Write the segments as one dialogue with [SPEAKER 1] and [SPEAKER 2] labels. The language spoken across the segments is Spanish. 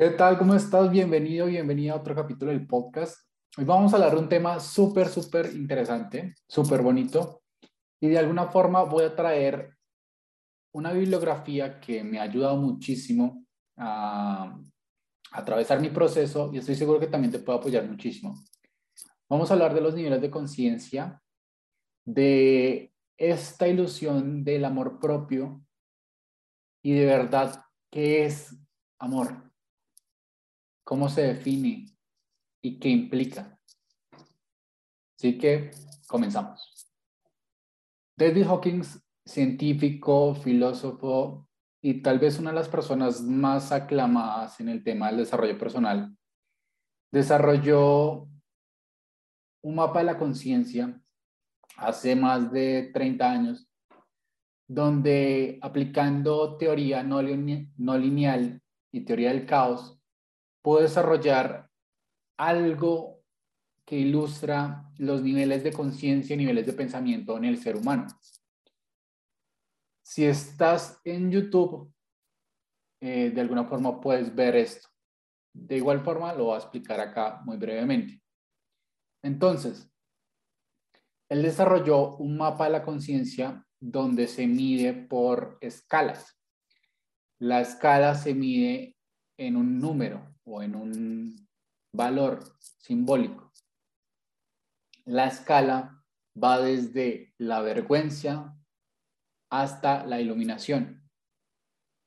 [SPEAKER 1] ¿Qué tal? ¿Cómo estás? Bienvenido, bienvenida a otro capítulo del podcast. Hoy vamos a hablar de un tema súper, súper interesante, súper bonito. Y de alguna forma voy a traer una bibliografía que me ha ayudado muchísimo a, atravesar mi proceso y estoy seguro que también te puede apoyar muchísimo. Vamos a hablar de los niveles de conciencia, de esta ilusión del amor propio y de verdad, ¿qué es amor? Cómo se define y qué implica. Así que comenzamos. David Hawkins, científico, filósofo y tal vez una de las personas más aclamadas en el tema del desarrollo personal, desarrolló un mapa de la conciencia hace más de 30 años, donde aplicando teoría no, lineal y teoría del caos, puedo desarrollar algo que ilustra los niveles de conciencia y niveles de pensamiento en el ser humano. Si estás en YouTube, eh, de alguna forma puedes ver esto. De igual forma, lo voy a explicar acá muy brevemente. Entonces, él desarrolló un mapa de la conciencia donde se mide por escalas. La escala se mide en un número o en un valor simbólico. La escala va desde la vergüenza hasta la iluminación.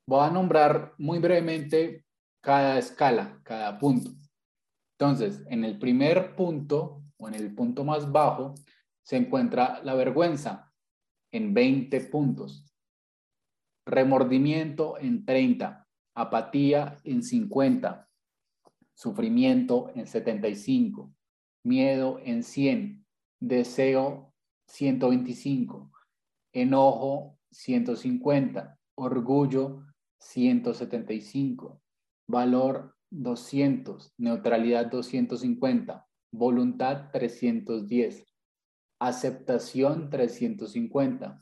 [SPEAKER 1] Voy a nombrar muy brevemente cada escala, cada punto. Entonces, en el primer punto o en el punto más bajo se encuentra la vergüenza en 20 puntos, remordimiento en 30, apatía en 50, sufrimiento en 75, miedo en 100, deseo 125, enojo 150, orgullo 175, valor 200, neutralidad 250, voluntad 310, aceptación 350,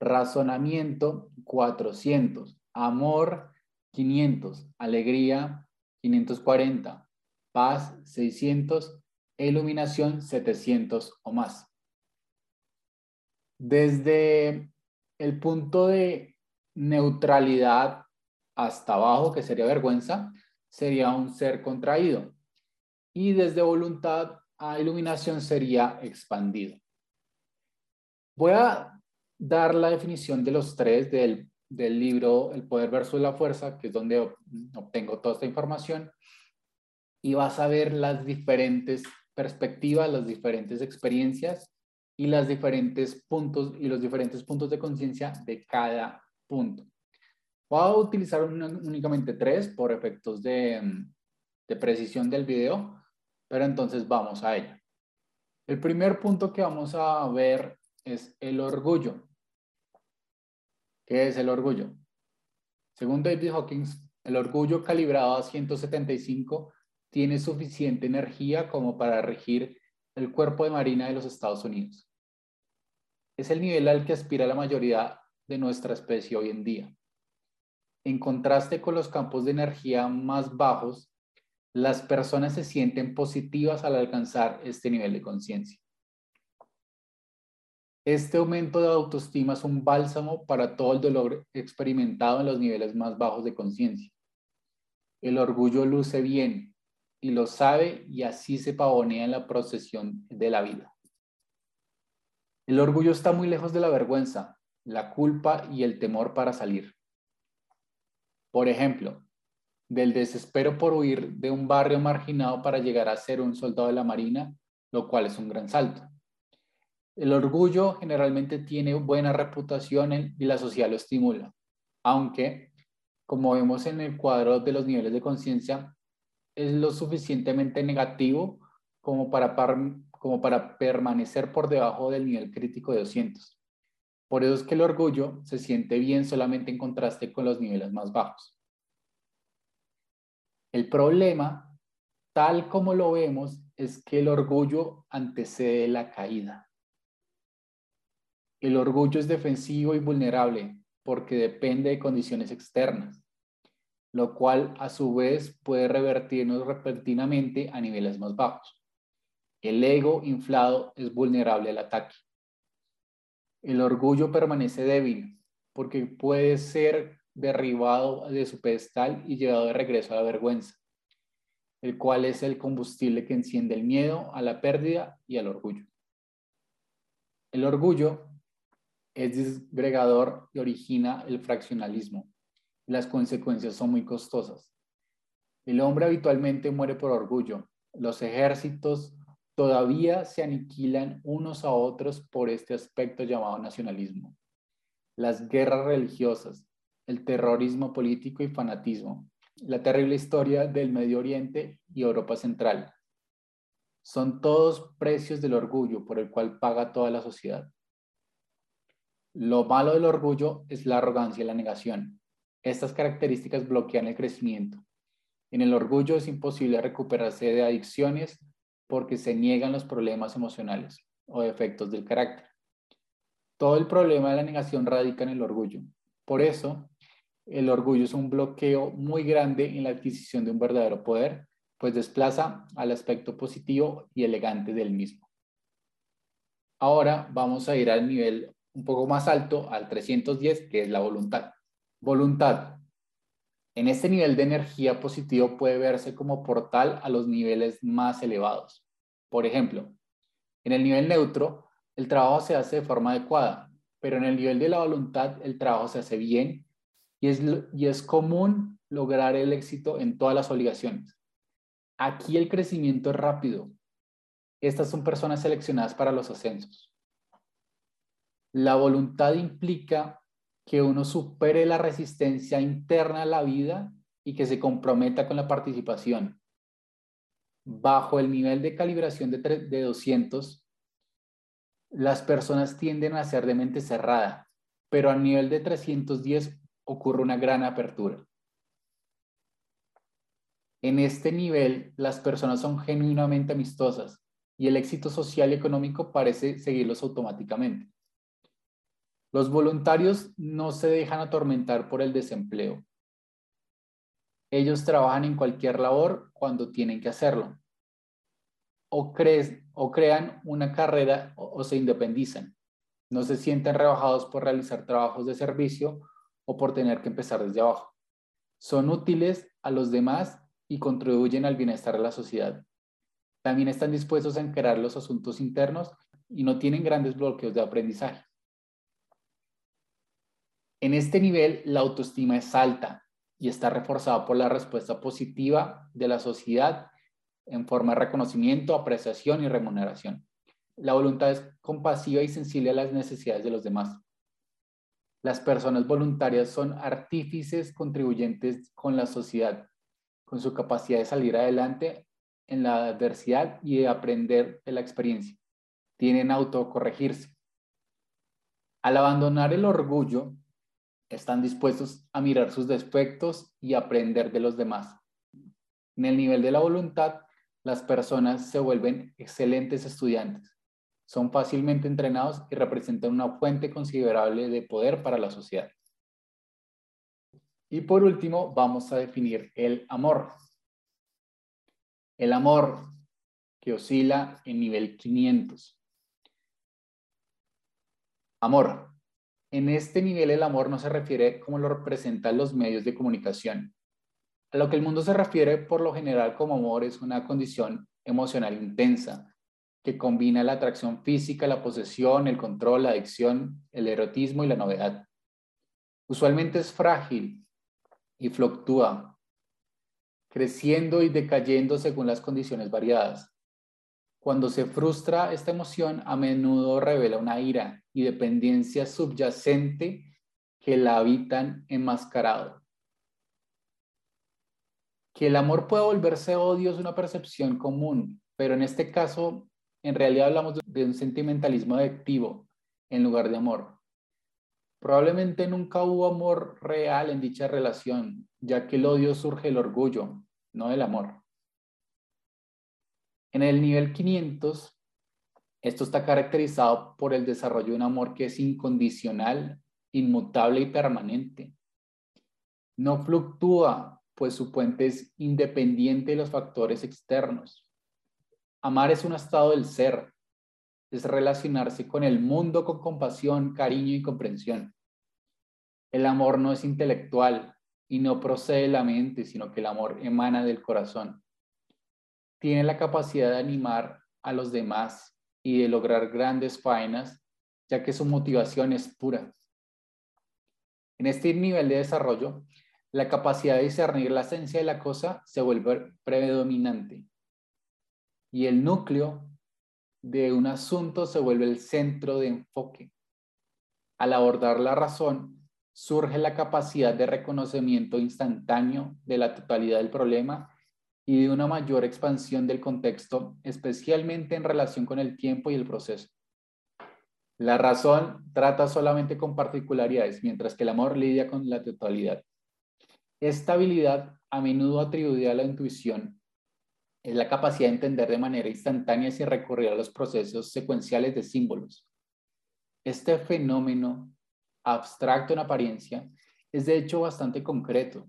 [SPEAKER 1] razonamiento 400, amor 500, alegría 540, paz 600, iluminación 700 o más. Desde el punto de neutralidad hasta abajo, que sería vergüenza, sería un ser contraído. Y desde voluntad a iluminación sería expandido. Voy a dar la definición de los tres del del libro El poder versus la fuerza, que es donde obtengo toda esta información, y vas a ver las diferentes perspectivas, las diferentes experiencias y las diferentes puntos y los diferentes puntos de conciencia de cada punto. Voy a utilizar únicamente tres por efectos de, de precisión del video, pero entonces vamos a ello. El primer punto que vamos a ver es el orgullo. ¿Qué es el orgullo? Según David Hawkins, el orgullo calibrado a 175 tiene suficiente energía como para regir el cuerpo de marina de los Estados Unidos. Es el nivel al que aspira la mayoría de nuestra especie hoy en día. En contraste con los campos de energía más bajos, las personas se sienten positivas al alcanzar este nivel de conciencia. Este aumento de autoestima es un bálsamo para todo el dolor experimentado en los niveles más bajos de conciencia. El orgullo luce bien y lo sabe y así se pavonea en la procesión de la vida. El orgullo está muy lejos de la vergüenza, la culpa y el temor para salir. Por ejemplo, del desespero por huir de un barrio marginado para llegar a ser un soldado de la Marina, lo cual es un gran salto. El orgullo generalmente tiene buena reputación y la sociedad lo estimula, aunque, como vemos en el cuadro de los niveles de conciencia, es lo suficientemente negativo como para, como para permanecer por debajo del nivel crítico de 200. Por eso es que el orgullo se siente bien solamente en contraste con los niveles más bajos. El problema, tal como lo vemos, es que el orgullo antecede la caída. El orgullo es defensivo y vulnerable porque depende de condiciones externas. lo cual a su vez puede revertirnos repentinamente a niveles más bajos. El ego inflado es vulnerable al ataque. El orgullo permanece débil porque puede ser derribado de su pedestal y llevado de regreso a la vergüenza, el cual es el combustible que enciende el miedo a la pérdida y al orgullo. El orgullo es disgregador y origina el fraccionalismo. Las consecuencias son muy costosas. El hombre habitualmente muere por orgullo. Los ejércitos todavía se aniquilan unos a otros por este aspecto llamado nacionalismo. Las guerras religiosas, el terrorismo político y fanatismo, la terrible historia del Medio Oriente y Europa Central. Son todos precios del orgullo por el cual paga toda la sociedad. Lo malo del orgullo es la arrogancia y la negación. Estas características bloquean el crecimiento. En el orgullo es imposible recuperarse de adicciones porque se niegan los problemas emocionales o defectos del carácter. Todo el problema de la negación radica en el orgullo. Por eso, el orgullo es un bloqueo muy grande en la adquisición de un verdadero poder, pues desplaza al aspecto positivo y elegante del mismo. Ahora vamos a ir al nivel un poco más alto, al 310, que es la voluntad. Voluntad. En este nivel de energía positivo puede verse como portal a los niveles más elevados. Por ejemplo, en el nivel neutro, el trabajo se hace de forma adecuada, pero en el nivel de la voluntad, el trabajo se hace bien y es, y es común lograr el éxito en todas las obligaciones. Aquí el crecimiento es rápido. Estas son personas seleccionadas para los ascensos. La voluntad implica que uno supere la resistencia interna a la vida y que se comprometa con la participación. Bajo el nivel de calibración de, de 200, las personas tienden a ser de mente cerrada, pero a nivel de 310 ocurre una gran apertura. En este nivel, las personas son genuinamente amistosas y el éxito social y económico parece seguirlos automáticamente. Los voluntarios no se dejan atormentar por el desempleo. Ellos trabajan en cualquier labor cuando tienen que hacerlo. O, crean una carrera o, o se independizan. No se sienten rebajados por realizar trabajos de servicio o por tener que empezar desde abajo. Son útiles a los demás y contribuyen al bienestar de la sociedad. También están dispuestos a encarar los asuntos internos y no tienen grandes bloqueos de aprendizaje. En este nivel, la autoestima es alta y está reforzada por la respuesta positiva de la sociedad en forma de reconocimiento, apreciación y remuneración. La voluntad es compasiva y sensible a las necesidades de los demás. Las personas voluntarias son artífices contribuyentes con la sociedad, con su capacidad de salir adelante en la adversidad y de aprender de la experiencia. Tienen autocorregirse. Al abandonar el orgullo, están dispuestos a mirar sus defectos y aprender de los demás. En el nivel de la voluntad, las personas se vuelven excelentes estudiantes. Son fácilmente entrenados y representan una fuente considerable de poder para la sociedad. Y por último, vamos a definir el amor. El amor que oscila en nivel 500. Amor, en este nivel el amor no se refiere como lo representan los medios de comunicación. A lo que el mundo se refiere por lo general como amor es una condición emocional intensa que combina la atracción física, la posesión, el control, la adicción, el erotismo y la novedad. Usualmente es frágil y fluctúa, creciendo y decayendo según las condiciones variadas. Cuando se frustra esta emoción, a menudo revela una ira y dependencia subyacente que la habitan enmascarado. Que el amor pueda volverse odio es una percepción común, pero en este caso, en realidad hablamos de un sentimentalismo adictivo en lugar de amor. Probablemente nunca hubo amor real en dicha relación, ya que el odio surge del orgullo, no del amor. En el nivel 500, esto está caracterizado por el desarrollo de un amor que es incondicional, inmutable y permanente. No fluctúa pues su puente es independiente de los factores externos. Amar es un estado del ser, es relacionarse con el mundo con compasión, cariño y comprensión. El amor no es intelectual y no procede de la mente, sino que el amor emana del corazón. Tiene la capacidad de animar a los demás y de lograr grandes faenas, ya que su motivación es pura. En este nivel de desarrollo, la capacidad de discernir la esencia de la cosa se vuelve predominante y el núcleo de un asunto se vuelve el centro de enfoque. Al abordar la razón, surge la capacidad de reconocimiento instantáneo de la totalidad del problema y de una mayor expansión del contexto, especialmente en relación con el tiempo y el proceso. La razón trata solamente con particularidades, mientras que el amor lidia con la totalidad. Esta habilidad, a menudo atribuida a la intuición, es la capacidad de entender de manera instantánea sin recurrir a los procesos secuenciales de símbolos. Este fenómeno, abstracto en apariencia, es de hecho bastante concreto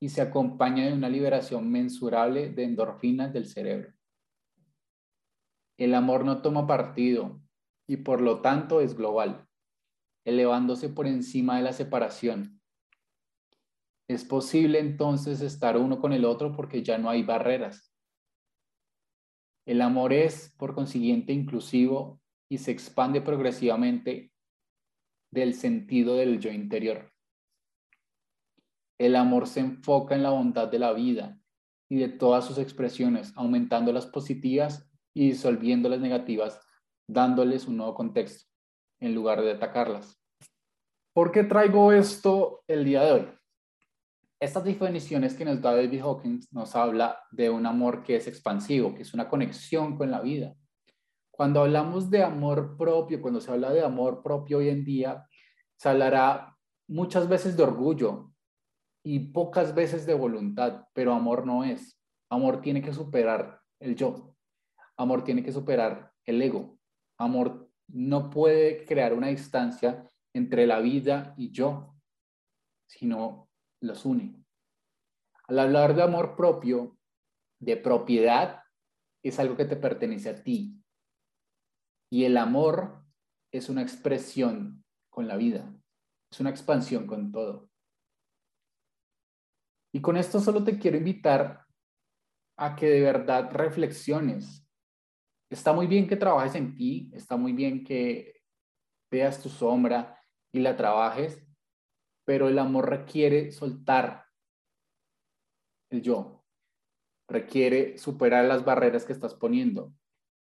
[SPEAKER 1] y se acompaña de una liberación mensurable de endorfinas del cerebro. El amor no toma partido y por lo tanto es global, elevándose por encima de la separación. Es posible entonces estar uno con el otro porque ya no hay barreras. El amor es, por consiguiente, inclusivo y se expande progresivamente del sentido del yo interior. El amor se enfoca en la bondad de la vida y de todas sus expresiones, aumentando las positivas y disolviendo las negativas, dándoles un nuevo contexto, en lugar de atacarlas. ¿Por qué traigo esto el día de hoy? Estas definiciones que nos da David Hawkins nos habla de un amor que es expansivo, que es una conexión con la vida, cuando hablamos de amor propio, cuando se habla de amor propio hoy en día, se hablará muchas veces de orgullo y pocas veces de voluntad, pero amor no es. Amor tiene que superar el yo. Amor tiene que superar el ego. Amor no puede crear una distancia entre la vida y yo, sino los une. Al hablar de amor propio, de propiedad, es algo que te pertenece a ti, y el amor es una expresión con la vida, es una expansión con todo. Y con esto solo te quiero invitar a que de verdad reflexiones. Está muy bien que trabajes en ti, está muy bien que veas tu sombra y la trabajes, pero el amor requiere soltar el yo, requiere superar las barreras que estás poniendo,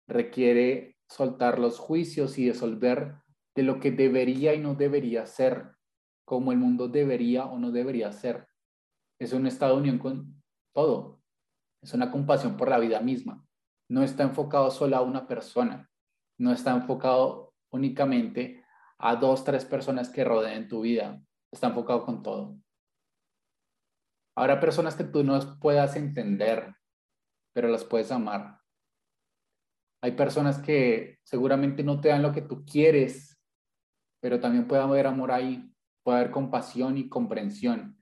[SPEAKER 1] requiere soltar los juicios y disolver de lo que debería y no debería ser, como el mundo debería o no debería ser. Es un estado de unión con todo. Es una compasión por la vida misma. No está enfocado solo a una persona. No está enfocado únicamente a dos, tres personas que rodeen tu vida. Está enfocado con todo. Habrá personas que tú no puedas entender, pero las puedes amar. Hay personas que seguramente no te dan lo que tú quieres, pero también puede haber amor ahí, puede haber compasión y comprensión.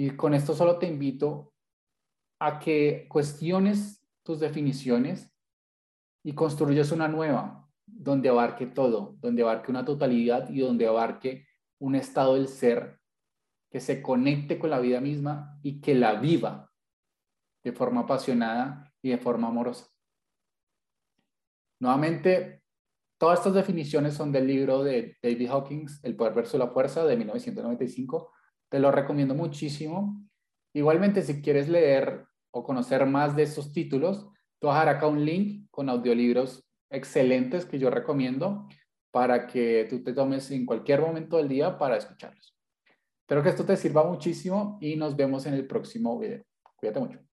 [SPEAKER 1] Y con esto solo te invito a que cuestiones tus definiciones y construyas una nueva, donde abarque todo, donde abarque una totalidad y donde abarque un estado del ser que se conecte con la vida misma y que la viva de forma apasionada y de forma amorosa. Nuevamente, todas estas definiciones son del libro de David Hawkins, El poder versus la fuerza, de 1995. Te lo recomiendo muchísimo. Igualmente, si quieres leer o conocer más de estos títulos, te voy a dejar acá un link con audiolibros excelentes que yo recomiendo para que tú te tomes en cualquier momento del día para escucharlos. Espero que esto te sirva muchísimo y nos vemos en el próximo video. Cuídate mucho.